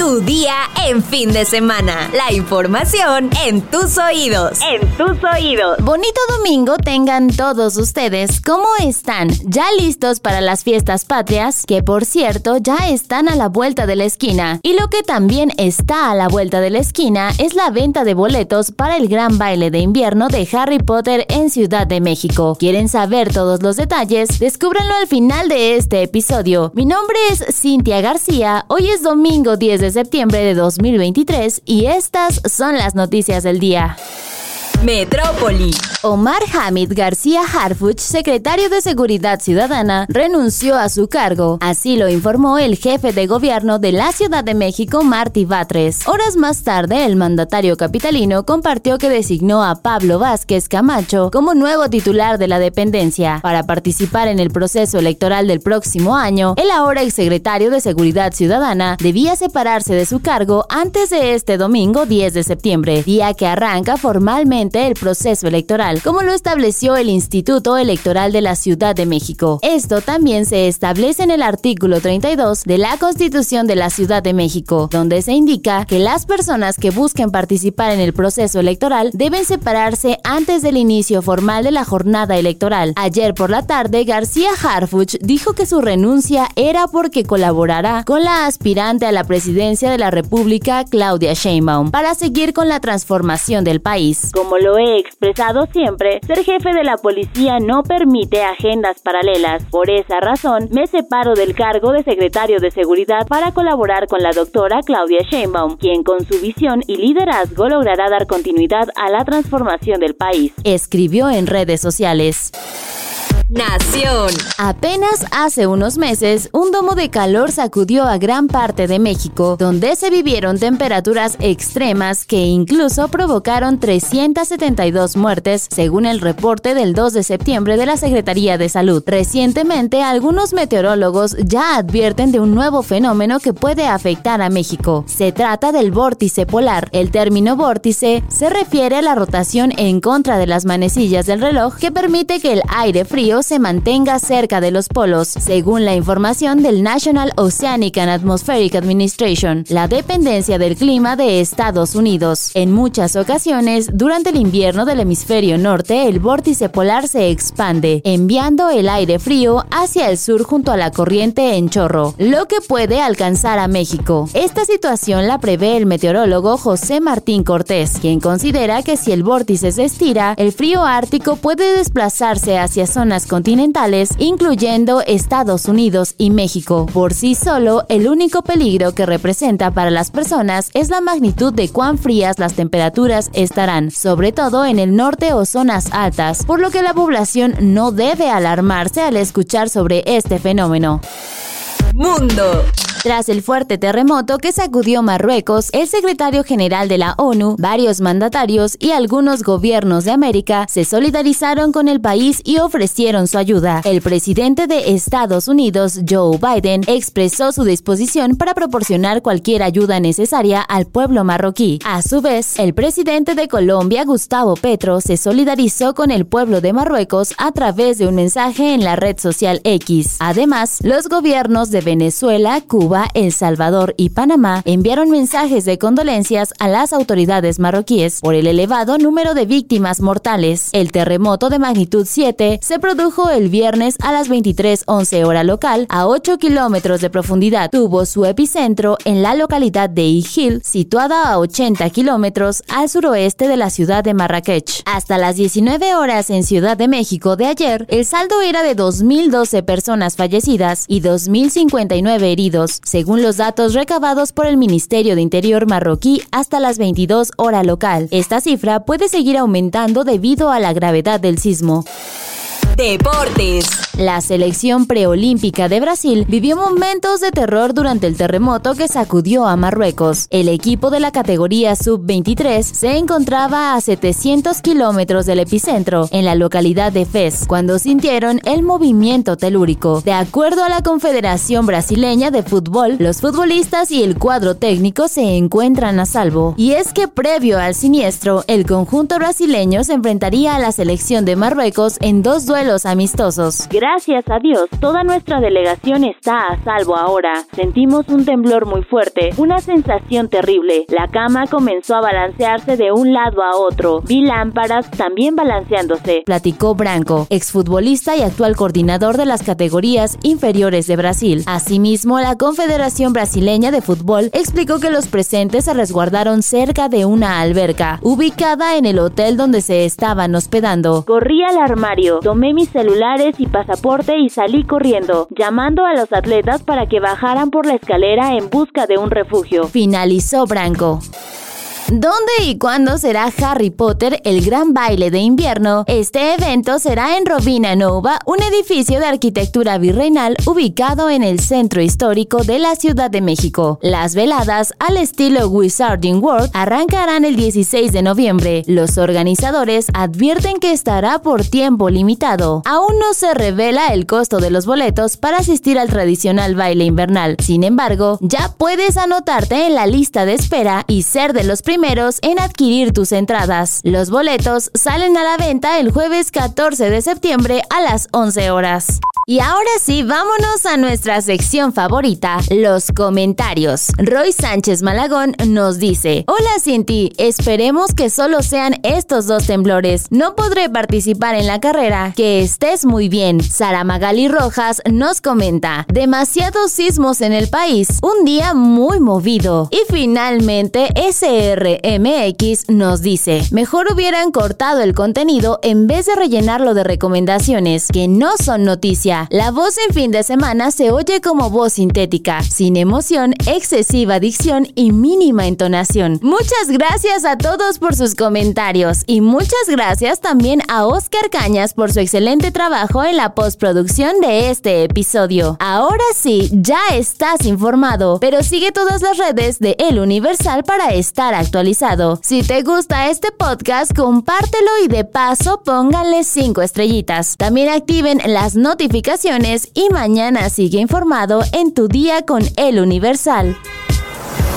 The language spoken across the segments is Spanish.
Tu día en fin de semana. La información en tus oídos. En tus oídos. Bonito domingo tengan todos ustedes. ¿Cómo están? ¿Ya listos para las fiestas patrias? Que por cierto ya están a la vuelta de la esquina. Y lo que también está a la vuelta de la esquina es la venta de boletos para el gran baile de invierno de Harry Potter en Ciudad de México. ¿Quieren saber todos los detalles? Descúbranlo al final de este episodio. Mi nombre es Cintia García. Hoy es domingo 10 de septiembre de 2023 y estas son las noticias del día. Metrópoli. Omar Hamid García Harfuch, secretario de Seguridad Ciudadana, renunció a su cargo. Así lo informó el jefe de gobierno de la Ciudad de México, Martí Batres. Horas más tarde, el mandatario capitalino compartió que designó a Pablo Vázquez Camacho como nuevo titular de la dependencia. Para participar en el proceso electoral del próximo año, el ahora exsecretario de Seguridad Ciudadana debía separarse de su cargo antes de este domingo 10 de septiembre, día que arranca formalmente el proceso electoral, como lo estableció el Instituto Electoral de la Ciudad de México. Esto también se establece en el artículo 32 de la Constitución de la Ciudad de México, donde se indica que las personas que busquen participar en el proceso electoral deben separarse antes del inicio formal de la jornada electoral. Ayer por la tarde, García Harfuch dijo que su renuncia era porque colaborará con la aspirante a la presidencia de la República, Claudia Sheinbaum, para seguir con la transformación del país. Como lo he expresado siempre, ser jefe de la policía no permite agendas paralelas. Por esa razón, me separo del cargo de secretario de Seguridad para colaborar con la doctora Claudia Sheinbaum, quien con su visión y liderazgo logrará dar continuidad a la transformación del país. Escribió en redes sociales. Nación. Apenas hace unos meses, un domo de calor sacudió a gran parte de México, donde se vivieron temperaturas extremas que incluso provocaron 372 muertes, según el reporte del 2 de septiembre de la Secretaría de Salud. Recientemente, algunos meteorólogos ya advierten de un nuevo fenómeno que puede afectar a México. Se trata del vórtice polar. El término vórtice se refiere a la rotación en contra de las manecillas del reloj que permite que el aire frío se mantenga cerca de los polos, según la información del National Oceanic and Atmospheric Administration, la dependencia del clima de Estados Unidos. En muchas ocasiones, durante el invierno del hemisferio norte, el vórtice polar se expande, enviando el aire frío hacia el sur junto a la corriente en chorro, lo que puede alcanzar a México. Esta situación la prevé el meteorólogo José Martín Cortés, quien considera que si el vórtice se estira, el frío ártico puede desplazarse hacia zonas continentales, incluyendo Estados Unidos y México. Por sí solo, el único peligro que representa para las personas es la magnitud de cuán frías las temperaturas estarán, sobre todo en el norte o zonas altas, por lo que la población no debe alarmarse al escuchar sobre este fenómeno. Mundo. Tras el fuerte terremoto que sacudió Marruecos, el secretario general de la ONU, varios mandatarios y algunos gobiernos de América se solidarizaron con el país y ofrecieron su ayuda. El presidente de Estados Unidos, Joe Biden, expresó su disposición para proporcionar cualquier ayuda necesaria al pueblo marroquí. A su vez, el presidente de Colombia, Gustavo Petro, se solidarizó con el pueblo de Marruecos a través de un mensaje en la red social X. Además, los gobiernos de Venezuela, Cuba, el Salvador y Panamá enviaron mensajes de condolencias a las autoridades marroquíes por el elevado número de víctimas mortales. El terremoto de magnitud 7 se produjo el viernes a las 23:11 hora local a 8 kilómetros de profundidad. Tuvo su epicentro en la localidad de Ijil, situada a 80 kilómetros al suroeste de la ciudad de Marrakech. Hasta las 19 horas en Ciudad de México de ayer, el saldo era de 2.012 personas fallecidas y 2.059 heridos, según los datos recabados por el Ministerio de Interior marroquí hasta las 22 hora local. Esta cifra puede seguir aumentando debido a la gravedad del sismo. Deportes. La selección preolímpica de Brasil vivió momentos de terror durante el terremoto que sacudió a Marruecos. El equipo de la categoría sub-23 se encontraba a 700 kilómetros del epicentro, en la localidad de Fez, cuando sintieron el movimiento telúrico. De acuerdo a la Confederación Brasileña de Fútbol, los futbolistas y el cuadro técnico se encuentran a salvo. Y es que previo al siniestro, el conjunto brasileño se enfrentaría a la selección de Marruecos en dos duelos los amistosos. Gracias a Dios, toda nuestra delegación está a salvo ahora. Sentimos un temblor muy fuerte, una sensación terrible. La cama comenzó a balancearse de un lado a otro. Vi lámparas también balanceándose. Platicó Branco, exfutbolista y actual coordinador de las categorías inferiores de Brasil. Asimismo, la Confederación Brasileña de Fútbol explicó que los presentes se resguardaron cerca de una alberca, ubicada en el hotel donde se estaban hospedando. Corrí al armario, tomé mis celulares y pasaporte y salí corriendo, llamando a los atletas para que bajaran por la escalera en busca de un refugio. Finalizó Branco. ¿Dónde y cuándo será Harry Potter el gran baile de invierno? Este evento será en Robina Nova, un edificio de arquitectura virreinal ubicado en el centro histórico de la Ciudad de México. Las veladas, al estilo Wizarding World, arrancarán el 16 de noviembre. Los organizadores advierten que estará por tiempo limitado. Aún no se revela el costo de los boletos para asistir al tradicional baile invernal. Sin embargo, ya puedes anotarte en la lista de espera y ser de los primeros en adquirir tus entradas. Los boletos salen a la venta el jueves 14 de septiembre a las 11 horas. Y ahora sí, vámonos a nuestra sección favorita, los comentarios. Roy Sánchez Malagón nos dice, Hola Cinti, esperemos que solo sean estos dos temblores. No podré participar en la carrera. Que estés muy bien. Sara Magali Rojas nos comenta, demasiados sismos en el país, un día muy movido. Y finalmente, SRMX nos dice, mejor hubieran cortado el contenido en vez de rellenarlo de recomendaciones que no son noticias la voz en fin de semana se oye como voz sintética, sin emoción, excesiva dicción y mínima entonación. Muchas gracias a todos por sus comentarios y muchas gracias también a Oscar Cañas por su excelente trabajo en la postproducción de este episodio. Ahora sí, ya estás informado, pero sigue todas las redes de El Universal para estar actualizado. Si te gusta este podcast, compártelo y de paso pónganle 5 estrellitas. También activen las notificaciones y mañana sigue informado en tu día con El Universal.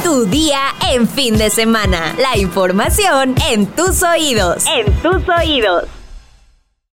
Tu día en fin de semana. La información en tus oídos. En tus oídos.